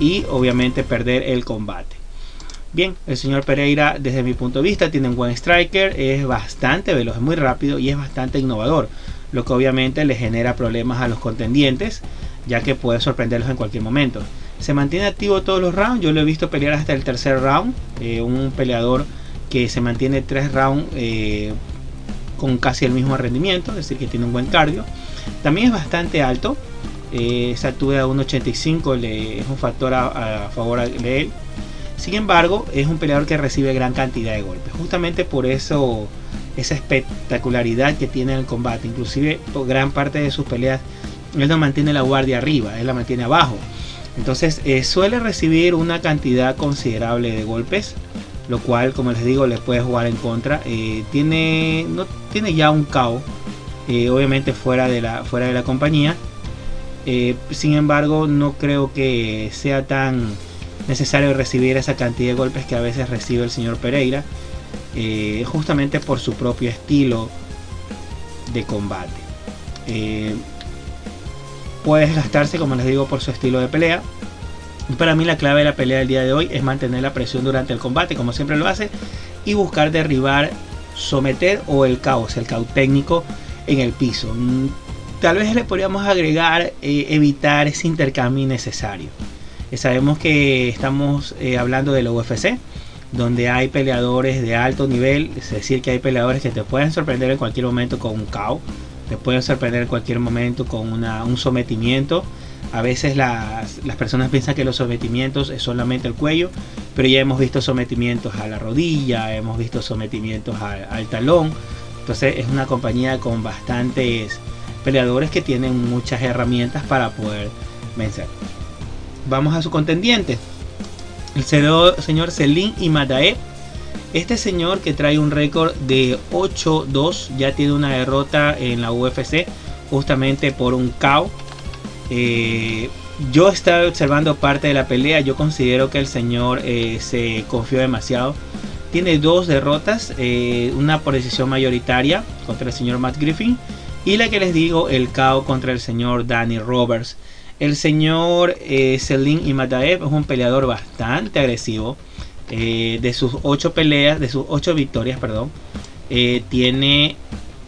y obviamente perder el combate. Bien, el señor Pereira desde mi punto de vista tiene un buen striker, es bastante veloz, es muy rápido y es bastante innovador, lo que obviamente le genera problemas a los contendientes, ya que puede sorprenderlos en cualquier momento se mantiene activo todos los rounds. Yo lo he visto pelear hasta el tercer round. Eh, un peleador que se mantiene tres rounds eh, con casi el mismo rendimiento, es decir, que tiene un buen cardio. También es bastante alto. Eh, esa altura de 1.85 le, es un factor a, favor de él. Sin embargo, es un peleador que recibe gran cantidad de golpes. Justamente por eso, esa espectacularidad que tiene en el combate. Inclusive, por gran parte de sus peleas, él no mantiene la guardia arriba, él la mantiene abajo. Entonces eh, suele recibir una cantidad considerable de golpes, lo cual, como les digo, les puede jugar en contra. Eh, tiene, no, tiene ya un KO, eh, obviamente fuera de, la, fuera de la compañía. Sin embargo, no creo que sea tan necesario recibir esa cantidad de golpes que a veces recibe el señor Pereira, eh, justamente por su propio estilo de combate. Eh, puede desgastarse, como les digo, por su estilo de pelea. Para mí la clave de la pelea del día de hoy es mantener la presión durante el combate, como siempre lo hace, y buscar derribar, someter o el caos, el caos técnico en el piso. Mm, tal vez le podríamos agregar eh, evitar ese intercambio innecesario. Eh, sabemos que estamos eh, hablando de la UFC, donde hay peleadores de alto nivel, es decir, que hay peleadores que te pueden sorprender en cualquier momento con un KO, te pueden sorprender en cualquier momento con un sometimiento. A veces las, personas piensan que los sometimientos es solamente el cuello, pero ya hemos visto sometimientos a la rodilla, hemos visto sometimientos al talón. Entonces es una compañía con bastantes peleadores que tienen muchas herramientas para poder vencer. Vamos a su contendiente. El señor Selim Imadaev. Este señor que trae un récord de 8-2 ya tiene una derrota en la UFC justamente por un KO. Eh, yo estaba observando parte de la pelea. Yo considero que el señor eh, se confió demasiado. Tiene dos derrotas, eh, una por decisión mayoritaria contra el señor Matt Griffin y la que les digo, el KO contra el señor Danny Roberts. El señor eh, Selim Imadaev es un peleador bastante agresivo. Eh, de sus ocho peleas, de sus ocho victorias, perdón, eh, tiene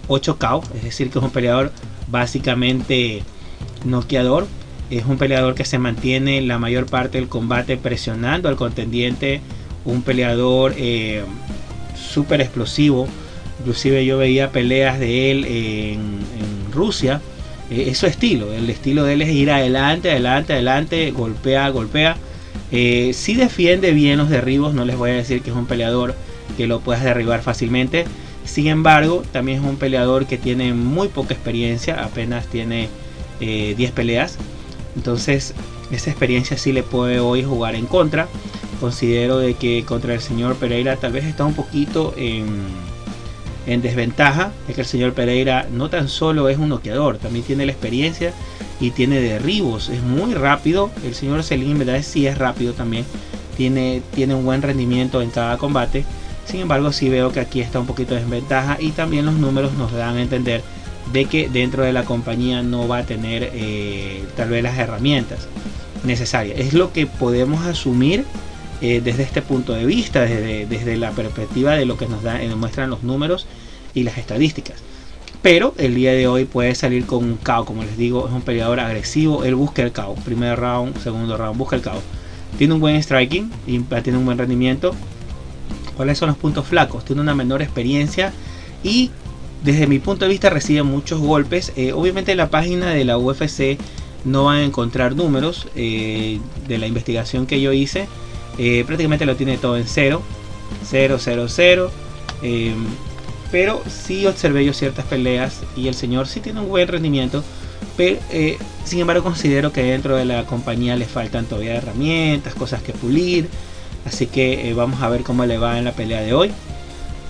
8 KO, es decir, que es un peleador básicamente noqueador. Es un peleador que se mantiene la mayor parte del combate presionando al contendiente. Un peleador eh, súper explosivo Inclusive yo veía peleas de él en, Rusia. Eh, es su estilo. El estilo de él es ir adelante, adelante, adelante, golpea, golpea. Eh, si defiende bien los derribos, no les voy a decir que es un peleador que lo puedas derribar fácilmente. Sin embargo, también es un peleador que tiene muy poca experiencia, apenas tiene 10 eh, peleas. Entonces, esa experiencia sí le puede hoy jugar en contra. Considero de que contra el señor Pereira tal vez está un poquito en en desventaja es que el señor Pereira no tan solo es un noqueador, también tiene la experiencia y tiene derribos, es muy rápido. El señor Selim, verdad, sí es rápido también, tiene, tiene un buen rendimiento en cada combate. Sin embargo, sí veo que aquí está un poquito de desventaja y también los números nos dan a entender de que dentro de la compañía no va a tener eh, tal vez las herramientas necesarias. Es lo que podemos asumir eh, desde este punto de vista, desde, la perspectiva de lo que nos, da, nos muestran los números y las estadísticas. Pero el día de hoy puede salir con un KO, como les digo, es un peleador agresivo, él busca el KO, primer round, segundo round, busca el KO. Tiene un buen striking, y tiene un buen rendimiento. ¿Cuáles son los puntos flacos? Tiene una menor experiencia y desde mi punto de vista recibe muchos golpes. Eh, obviamente en la página de la UFC no van a encontrar números eh, de la investigación que yo hice eh, prácticamente lo tiene todo en 0, 0, 0, 0. pero sí observé yo ciertas peleas y el señor sí tiene un buen rendimiento. Pero, eh, sin embargo, considero que dentro de la compañía le faltan todavía herramientas, cosas que pulir. Así que eh, vamos a ver cómo le va en la pelea de hoy.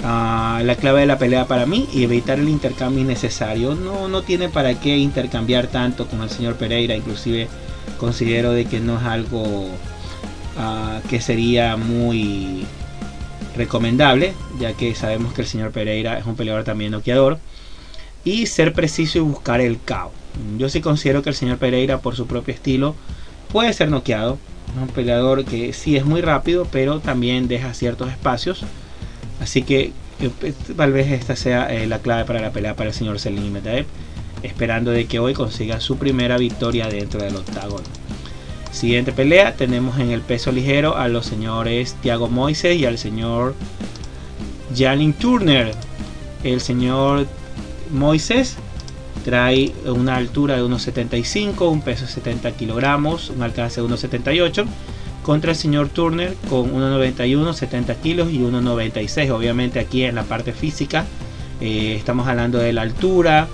Ah, la clave de la pelea para mí y evitar el intercambio innecesario. No, no tiene para qué intercambiar tanto con el señor Pereira. Inclusive considero de que no es algo Ah, que sería muy recomendable, ya que sabemos que el señor Pereira es un peleador también noqueador. Y ser preciso y buscar el KO. Yo sí considero que el señor Pereira, por su propio estilo, puede ser noqueado. un peleador que sí es muy rápido, pero también deja ciertos espacios. Así que eh, pues, tal vez esta sea eh, la clave para la pelea para el señor Selim Metaeb, esperando de que hoy consiga su primera victoria dentro del octágono. Siguiente pelea tenemos en el peso ligero a los señores Thiago Moises y al señor Janine Turner. El señor Moises trae una altura de 1,75, un peso de 70 kilogramos, un alcance de 1,78 contra el señor Turner con 1,91, 70 kilos y 1,96. Obviamente aquí en la parte física eh, estamos hablando de la altura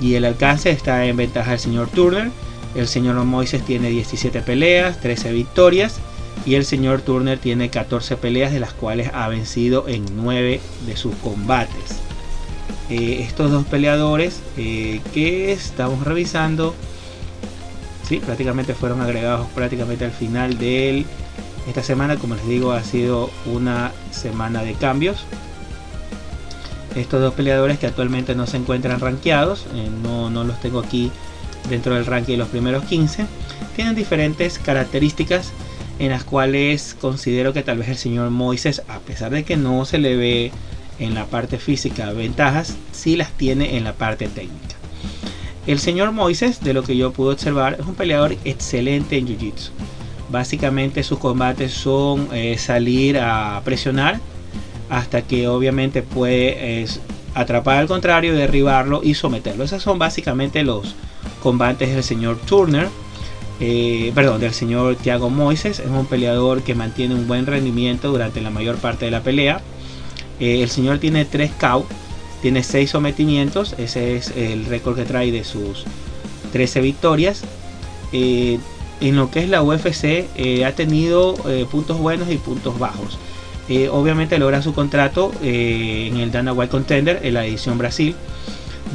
y el alcance está en ventaja del señor Turner el señor Moises tiene 17 peleas, 13 victorias. Y el señor Turner tiene 14 peleas, de las cuales ha vencido en 9 de sus combates. Eh, estos dos peleadores eh, que estamos revisando sí, prácticamente fueron agregados prácticamente al final de esta semana. Como les digo, ha sido una semana de cambios. Estos dos peleadores que actualmente no se encuentran rankeados, eh, no, no los tengo aquí dentro del ranking de los primeros 15, tienen diferentes características en las cuales considero que tal vez el señor Moises, a pesar de que no se le ve en la parte física ventajas, sí las tiene en la parte técnica. El señor Moises, de lo que yo pude observar, es un peleador excelente en Jiu-Jitsu. Básicamente sus combates son eh, salir a presionar hasta que obviamente puede atrapar al contrario, derribarlo y someterlo. Esos son básicamente los combates del señor Turner. Eh, perdón, del señor Thiago Moises. Es un peleador que mantiene un buen rendimiento durante la mayor parte de la pelea. Eh, el señor tiene 3 KO tiene 6 sometimientos, ese es el récord que trae de sus 13 victorias. Eh, en lo que es la UFC eh, ha tenido eh, puntos buenos y puntos bajos. obviamente logra su contrato en el Dana White Contender en la edición Brasil.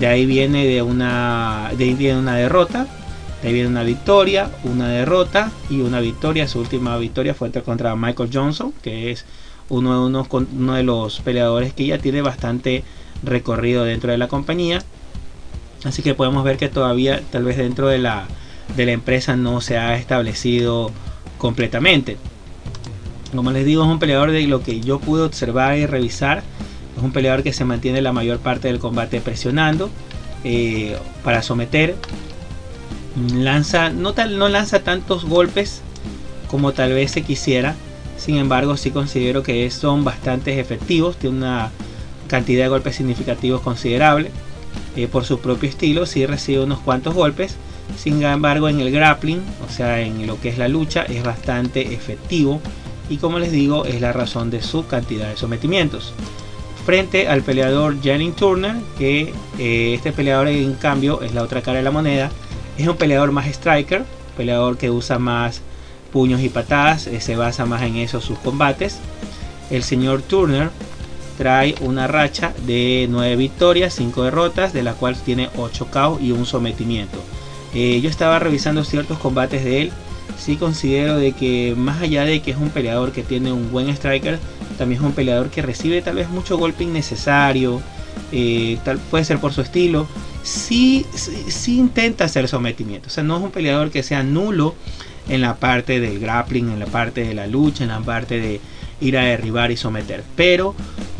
De ahí viene de una, de ahí viene una derrota, de ahí viene una victoria, una derrota y una victoria. Su última victoria fue contra Michael Johnson, que es uno de, unos, uno de los peleadores que ya tiene bastante recorrido dentro de la compañía. Así que podemos ver que todavía tal vez dentro de la, de la empresa no se ha establecido completamente. Como les digo, es un peleador de lo que yo pude observar y revisar. Es un peleador que se mantiene la mayor parte del combate presionando eh, para someter. Lanza, no, tal, no lanza tantos golpes como tal vez se quisiera. Sin embargo, sí considero que son bastante efectivos. Tiene una cantidad de golpes significativos considerable. Eh, por su propio estilo, si recibe unos cuantos golpes. Sin embargo, en el grappling, o sea, en lo que es la lucha, es bastante efectivo. Y como les digo, es la razón de su cantidad de sometimientos. Frente al peleador Janine Turner, que eh, este peleador en cambio es la otra cara de la moneda. Es un peleador más striker, peleador que usa más puños y patadas, eh, se basa más en eso sus combates. El señor Turner trae una racha de 9 victorias, 5 derrotas, de la cual tiene 8 KO y un sometimiento. Eh, yo estaba revisando ciertos combates de él. Sí considero de que más allá de que es un peleador que tiene un buen striker, también es un peleador que recibe tal vez mucho golpe innecesario. Eh, tal, puede ser por su estilo. Sí, sí, intenta hacer sometimiento. O sea, no es un peleador que sea nulo en la parte del grappling, en la parte de la lucha, en la parte de ir a derribar y someter. Pero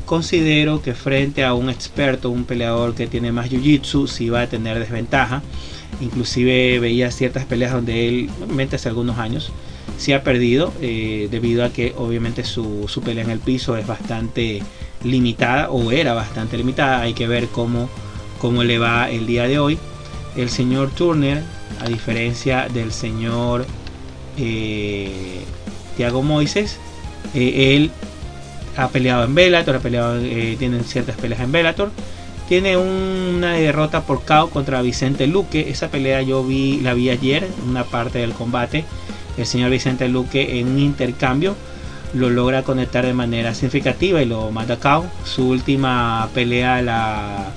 considero que frente a un experto, un peleador que tiene más jiu-jitsu, sí va a tener desventaja. Inclusive veía ciertas peleas donde él, obviamente hace algunos años, sí ha perdido, eh, debido a que obviamente su, pelea en el piso es bastante limitada, o era bastante limitada. Hay que ver cómo, cómo le va el día de hoy. El señor Turner, a diferencia del señor eh, Thiago Moises, eh, él ha peleado en Bellator, ha peleado, eh, tienen ciertas peleas en Bellator. Tiene una derrota por KO contra Vicente Luque. Esa pelea yo vi, la vi ayer, una parte del combate. El señor Vicente Luque en un intercambio lo logra conectar de manera significativa y lo mata a. Su última pelea la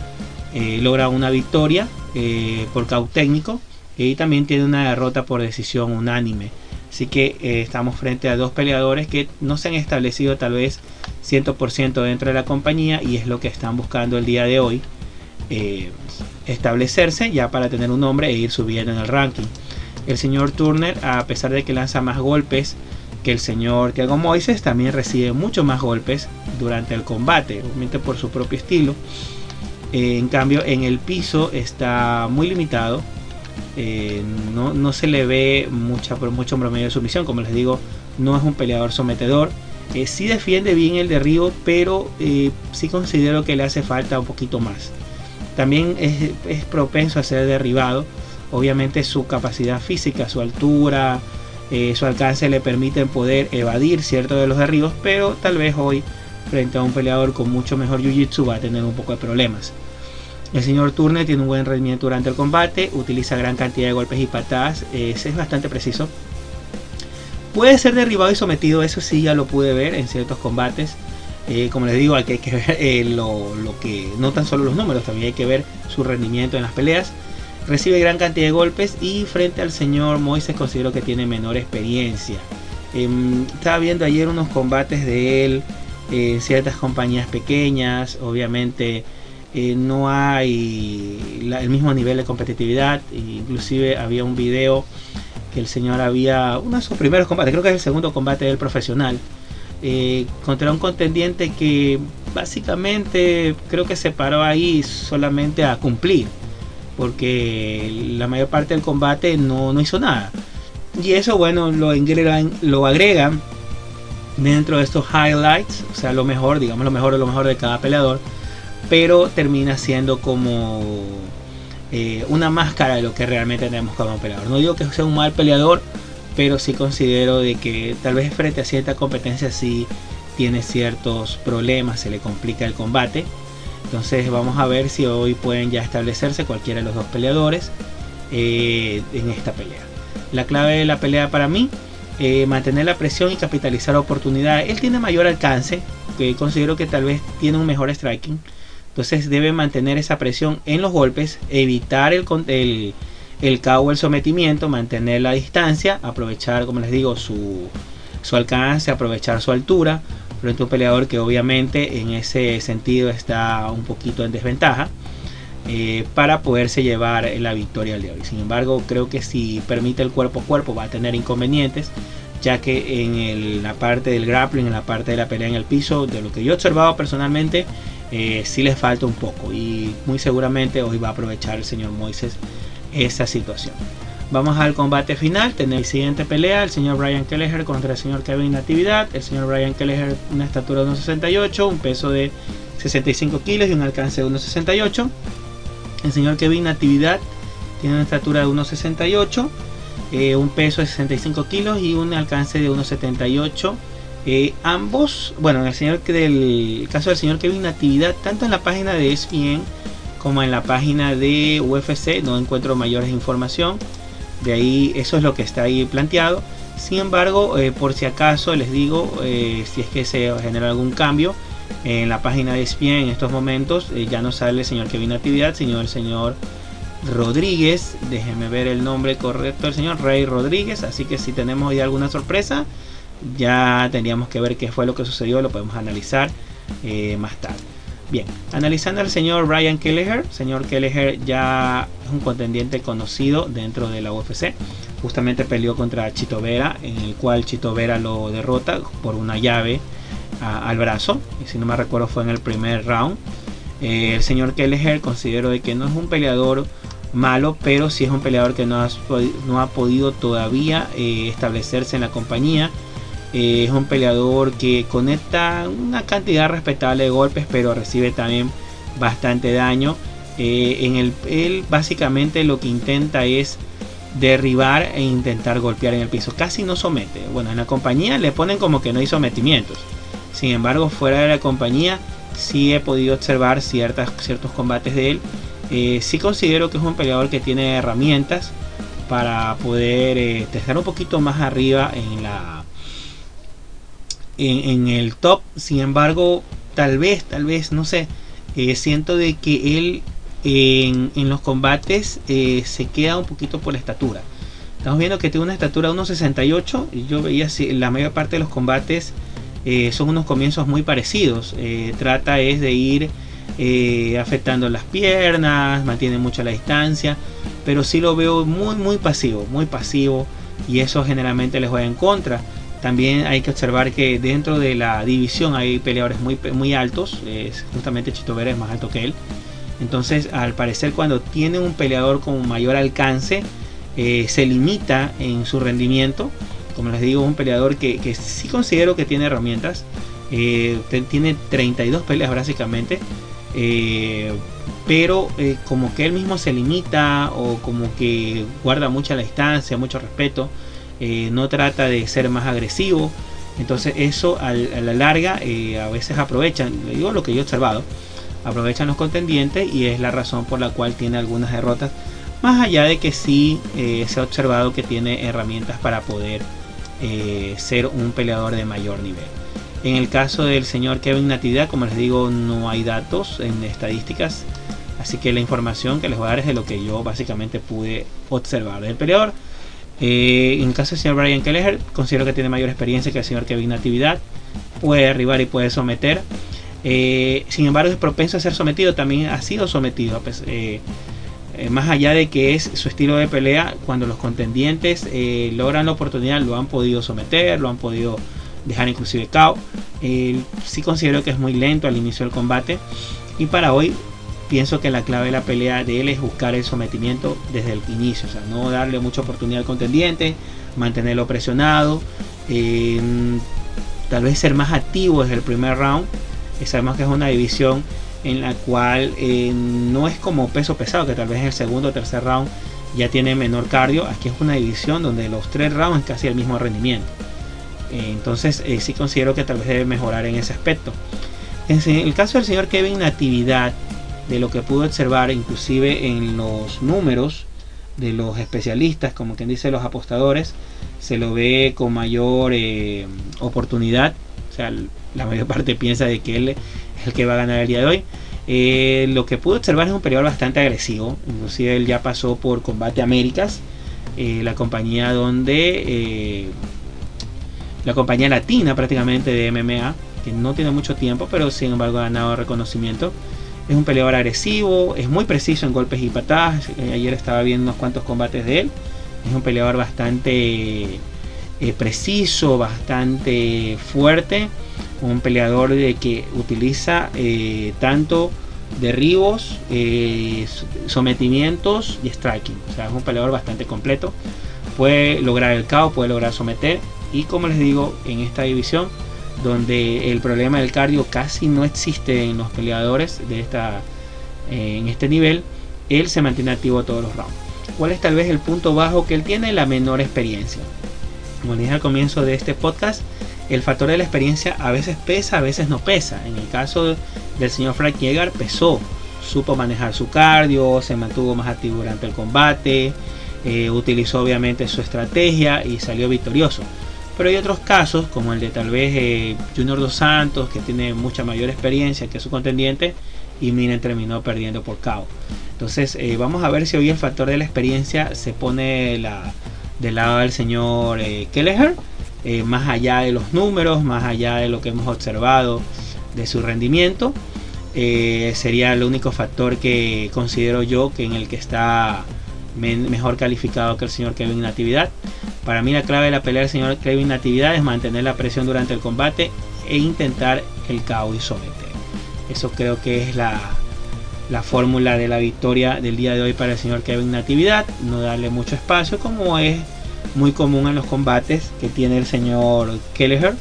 eh, logra una victoria eh, por KO técnico y también tiene una derrota por decisión unánime. Así que eh, estamos frente a dos peleadores que no se han establecido tal vez 100% dentro de la compañía y es lo que están buscando el día de hoy. Establecerse ya para tener un nombre e ir subiendo en el ranking. El señor Turner, a pesar de que lanza más golpes que el señor Thiago Moises, también recibe mucho más golpes durante el combate, obviamente por su propio estilo. Eh, en cambio, en el piso está muy limitado eh, no, se le ve mucha, mucho promedio de sumisión. Como les digo, no es un peleador sometedor. Eh, sí defiende bien el derribo, pero eh, sí considero que le hace falta un poquito más. También es, propenso a ser derribado. Obviamente su capacidad física, su altura, su alcance le permiten poder evadir ciertos de los derribos, pero tal vez hoy frente a un peleador con mucho mejor jiu-jitsu va a tener un poco de problemas. El señor Turner tiene un buen rendimiento durante el combate, utiliza gran cantidad de golpes y patadas, es bastante preciso. Puede ser derribado y sometido, eso sí ya lo pude ver en ciertos combates. Eh, como les digo, hay que, ver eh, lo, que no tan solo los números, también hay que ver su rendimiento en las peleas. Recibe gran cantidad de golpes y frente al señor Moises considero que tiene menor experiencia. Em, estaba viendo ayer unos combates de él en ciertas compañías pequeñas, obviamente eh, no hay el mismo nivel de competitividad, inclusive había un video que el señor había, uno de sus primeros combates, creo que es el segundo combate del profesional, eh, contra un contendiente que básicamente creo que se paró ahí solamente a cumplir, porque la mayor parte del combate no, no hizo nada. Y eso, bueno, lo agregan, lo agregan dentro de estos highlights, o sea, lo mejor, digamos, lo mejor de lo mejor de cada peleador, pero termina siendo como eh, una máscara de lo que realmente tenemos como peleador. No digo que sea un mal peleador, pero sí considero de que tal vez frente a cierta competencia sí tiene ciertos problemas, se le complica el combate. Entonces vamos a ver si hoy pueden ya establecerse cualquiera de los dos peleadores eh, en esta pelea. La clave de la pelea para mí, eh, mantener la presión y capitalizar oportunidades. Él tiene mayor alcance, considero que tal vez tiene un mejor striking. Entonces debe mantener esa presión en los golpes, evitar el, el, el el sometimiento, mantener la distancia, aprovechar, como les digo, su, su alcance, aprovechar su altura, frente a un peleador que obviamente en ese sentido está un poquito en desventaja. Eh, para poderse llevar la victoria al de hoy. Sin embargo, creo que si permite el cuerpo a cuerpo va a tener inconvenientes, ya que en la parte del grappling, en la parte de la pelea en el piso, de lo que yo he observado personalmente, eh, sí le falta un poco y muy seguramente hoy va a aprovechar el señor Moises esa situación. Vamos al combate final. Tenemos siguiente pelea: el señor Brian Kelleher contra el señor Kevin Natividad. El señor Brian Kelleher, una estatura de 1,68, un peso de 65 kilos y un alcance de 1,68. El señor Kevin Natividad tiene una estatura de 1,68, eh, un peso de 65 kilos y un alcance de 1,78. Eh, ambos, bueno, en el, señor, del, caso del señor Kevin Natividad, tanto en la página de ESPN como en la página de UFC no encuentro mayores información. De ahí, eso es lo que está ahí planteado. Sin embargo, eh, por si acaso les digo, si es que se genera algún cambio, en la página de ESPN en estos momentos eh, ya no sale el señor Kevin Actividad, sino el señor Rodríguez. Déjenme ver el nombre correcto del señor Rey Rodríguez. Así que si tenemos ya alguna sorpresa, ya tendríamos que ver qué fue lo que sucedió. Lo podemos analizar eh, más tarde. Bien, analizando al señor Ryan Kelleher. Señor Kelleher ya es un contendiente conocido dentro de la UFC. Justamente peleó contra Chito Vera, en el cual Chito Vera lo derrota por una llave al brazo, y si no me recuerdo fue en el primer round. Eh, el señor Kelleher considero de que no es un peleador malo, pero sí es un peleador que no ha, no ha podido todavía eh, establecerse en la compañía. Eh, es un peleador que conecta una cantidad respetable de golpes, pero recibe también bastante daño. en el, él básicamente lo que intenta es derribar e intentar golpear en el piso. Casi no somete. Bueno, en la compañía le ponen como que no hay sometimientos. Sin embargo, fuera de la compañía sí he podido observar ciertas, ciertos combates de él. Eh, sí considero que es un peleador que tiene herramientas para poder eh, estar un poquito más arriba en la en, el top. Sin embargo, tal vez, tal vez, no sé, eh, siento de que él en, en los combates se queda un poquito por la estatura. Estamos viendo que tiene una estatura de 1.68 y yo veía si la mayor parte de los combates eh, son unos comienzos muy parecidos. Eh, trata es de ir eh, afectando las piernas, mantiene mucho la distancia, pero sí lo veo muy muy pasivo, muy pasivo y eso generalmente les juega en contra. También hay que observar que dentro de la división hay peleadores muy, muy altos, justamente Chito Vera es más alto que él. Entonces, al parecer, cuando tiene un peleador con mayor alcance, se limita en su rendimiento como les digo, un peleador que, que sí considero que tiene herramientas. Eh, tiene 32 peleas básicamente. Eh, pero eh, como que él mismo se limita o como que guarda mucha la distancia, mucho respeto. No trata de ser más agresivo. Entonces eso a la larga a veces aprovechan, digo lo que yo he observado, aprovechan los contendientes y es la razón por la cual tiene algunas derrotas. Más allá de que sí se ha observado que tiene herramientas para poder eh, ser un peleador de mayor nivel. En el caso del señor Kevin Natividad, como les digo, no hay datos en estadísticas Así que la información que les voy a dar es de lo que yo básicamente pude observar del peleador. Eh, en el caso del señor Brian Kelleher, considero que tiene mayor experiencia que el señor Kevin Natividad. Puede arribar y puede someter. Eh, sin embargo, es propenso a ser sometido. También ha sido sometido. Eh, más allá de que es su estilo de pelea, cuando los contendientes logran la oportunidad, lo han podido someter, lo han podido dejar inclusive KO. sí considero que es muy lento al inicio del combate. Y para hoy pienso que la clave de la pelea de él es buscar el sometimiento desde el inicio, o sea, no darle mucha oportunidad al contendiente, mantenerlo presionado, em, tal vez ser más activo desde el primer round. Sabemos que es una división en la cual eh, no es como peso pesado, que tal vez en el segundo o tercer round ya tiene menor cardio. Aquí es una división donde los tres rounds es casi el mismo rendimiento. Eh, entonces eh, sí considero que tal vez debe mejorar en ese aspecto. En el caso del señor Kevin Natividad, de lo que pudo observar inclusive en los números de los especialistas, como quien dice los apostadores, se lo ve con mayor eh, oportunidad. O sea, la mayor parte piensa de que él es el que va a ganar el día de hoy. Eh, lo que pudo observar es un periodo bastante agresivo. Inclusive él ya pasó por Combate Américas, eh, la compañía donde la compañía latina prácticamente de MMA, que no tiene mucho tiempo, pero sin embargo ha ganado reconocimiento. Es un peleador agresivo, es muy preciso en golpes y patadas. Eh, ayer estaba viendo unos cuantos combates de él. Es un peleador bastante eh, preciso, bastante fuerte. Un peleador de que utiliza eh, tanto derribos, sometimientos y striking. O sea, es un peleador bastante completo. Puede lograr el caos, puede lograr someter. Y como les digo, en esta división donde el problema del cardio casi no existe en los peleadores de esta, eh, en este nivel, él se mantiene activo todos los rounds. ¿Cuál es tal vez el punto bajo que él tiene? La menor experiencia. Como dije al comienzo de este podcast, el factor de la experiencia a veces pesa, a veces no pesa. En el caso del señor Frank Yeager pesó, supo manejar su cardio, se mantuvo más activo durante el combate, eh, utilizó obviamente su estrategia y salió victorioso. Pero hay otros casos, como el de tal vez eh, Junior Dos Santos, que tiene mucha mayor experiencia que su contendiente, y miren, terminó perdiendo por KO. Entonces, eh, vamos a ver si hoy el factor de la experiencia se pone la, del lado del señor eh, Kelleher, eh, más allá de los números, más allá de lo que hemos observado de su rendimiento. sería el único factor que considero yo que en el que está mejor calificado que el señor Kevin Natividad. Para mí la clave de la pelea del señor Kevin Natividad es mantener la presión durante el combate e intentar el KO y someter. Eso creo que es la, la fórmula de la victoria del día de hoy para el señor Kevin Natividad. No darle mucho espacio como es muy común en los combates que tiene el señor Kelleher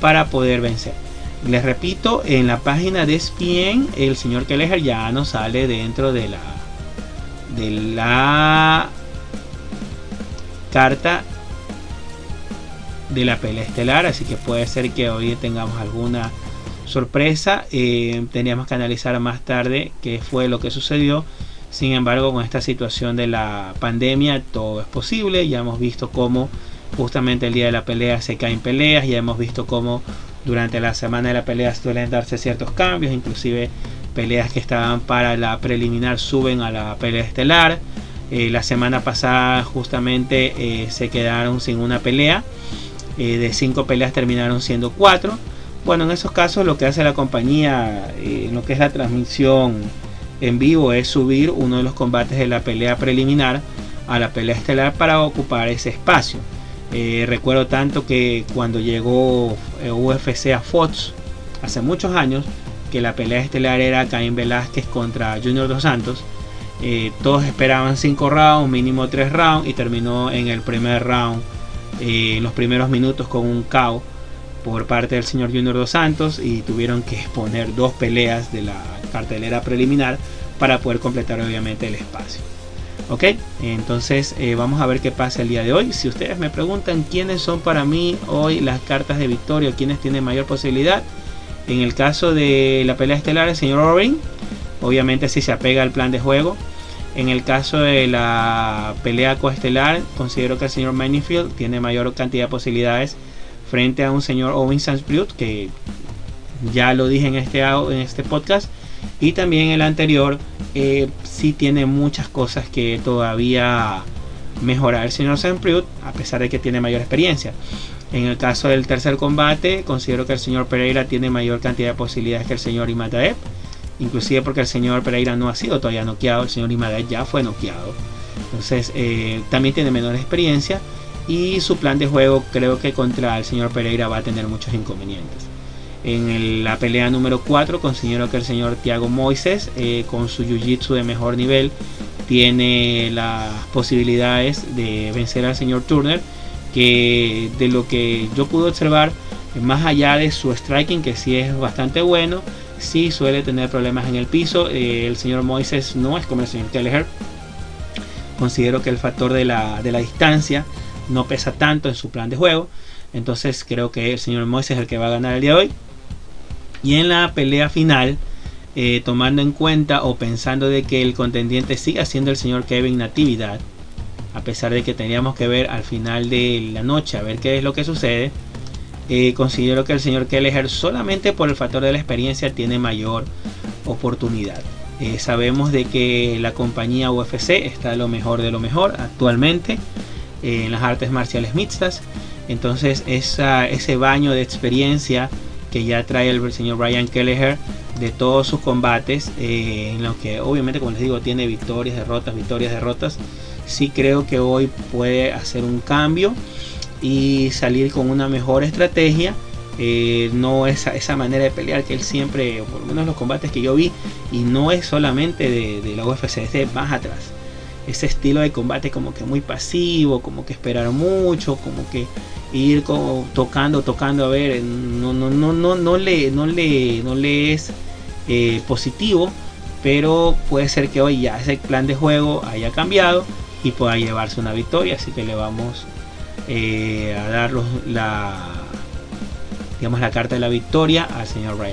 para poder vencer. Les repito, en la página de ESPN el señor Kelleher ya no sale dentro de la de la carta de la pelea estelar, así que puede ser que hoy tengamos alguna sorpresa. Eh, teníamos que analizar más tarde qué fue lo que sucedió. Sin embargo, con esta situación de la pandemia, todo es posible. Ya hemos visto cómo justamente el día de la pelea se caen peleas. Ya hemos visto cómo durante la semana de la pelea suelen darse ciertos cambios, inclusive peleas que estaban para la preliminar suben a la pelea estelar. Eh, la semana pasada justamente eh, se quedaron sin una pelea. Eh, de cinco peleas terminaron siendo cuatro. Bueno, en esos casos lo que hace la compañía, en lo que es la transmisión en vivo, es subir uno de los combates de la pelea preliminar a la pelea estelar para ocupar ese espacio. recuerdo tanto que cuando llegó UFC a Fox hace muchos años, que la pelea estelar era Caín Velázquez contra Junior Dos Santos. Eh, todos esperaban 5 rounds, mínimo 3 rounds, y terminó en el primer round, eh, en los primeros minutos con un KO por parte del señor Junior Dos Santos y tuvieron que exponer dos peleas de la cartelera preliminar para poder completar obviamente el espacio. Ok, entonces eh, vamos a ver qué pasa el día de hoy. Si ustedes me preguntan quiénes son para mí hoy las cartas de victoria, quiénes tienen mayor posibilidad, en el caso de la pelea estelar, el señor Orin, obviamente si se apega al plan de juego. En el caso de la pelea coestelar, considero que el señor Manifield tiene mayor cantidad de posibilidades frente a un señor Owen Sansbrut que ya lo dije en este, en este podcast. Y también el anterior eh, sí tiene muchas cosas que todavía mejorar el señor Sempriut, a pesar de que tiene mayor experiencia. En el caso del tercer combate, considero que el señor Pereira tiene mayor cantidad de posibilidades que el señor Imadaev. Inclusive porque el señor Pereira no ha sido todavía noqueado, el señor Imadaev ya fue noqueado. Entonces eh, también tiene menor experiencia y su plan de juego creo que contra el señor Pereira va a tener muchos inconvenientes. En la pelea número 4 considero que el señor Thiago Moises eh, con su jiu-jitsu de mejor nivel tiene las posibilidades de vencer al señor Turner que de lo que yo pude observar más allá de su striking que sí es bastante bueno sí suele tener problemas en el piso. Eh, el señor Moises no es como el señor Kelleher. Considero que el factor de la, de la distancia no pesa tanto en su plan de juego. Entonces creo que el señor Moises es el que va a ganar el día de hoy. Y en la pelea final, eh, tomando en cuenta o pensando de que el contendiente siga siendo el señor Kevin Natividad, a pesar de que teníamos que ver al final de la noche a ver qué es lo que sucede, eh, considero que el señor Kelleher solamente por el factor de la experiencia tiene mayor oportunidad. Eh, sabemos de que la compañía UFC está lo mejor de lo mejor actualmente en las artes marciales mixtas. Entonces ese baño de experiencia que ya trae el señor Brian Kelleher de todos sus combates, eh, en lo que obviamente, como les digo, tiene victorias, derrotas, victorias, derrotas. Sí creo que hoy puede hacer un cambio y salir con una mejor estrategia. Eh, no esa, esa manera de pelear que él siempre, por lo menos los combates que yo vi, y no es solamente de, la UFC, es más atrás ese estilo de combate como que muy pasivo, como que esperar mucho, como que ir tocando, tocando, a ver, no, no, no, no, no le, no le, no le es eh, positivo, pero puede ser que hoy ya ese plan de juego haya cambiado y pueda llevarse una victoria, así que le vamos eh, a dar la, digamos, la carta de la victoria al señor Ryan.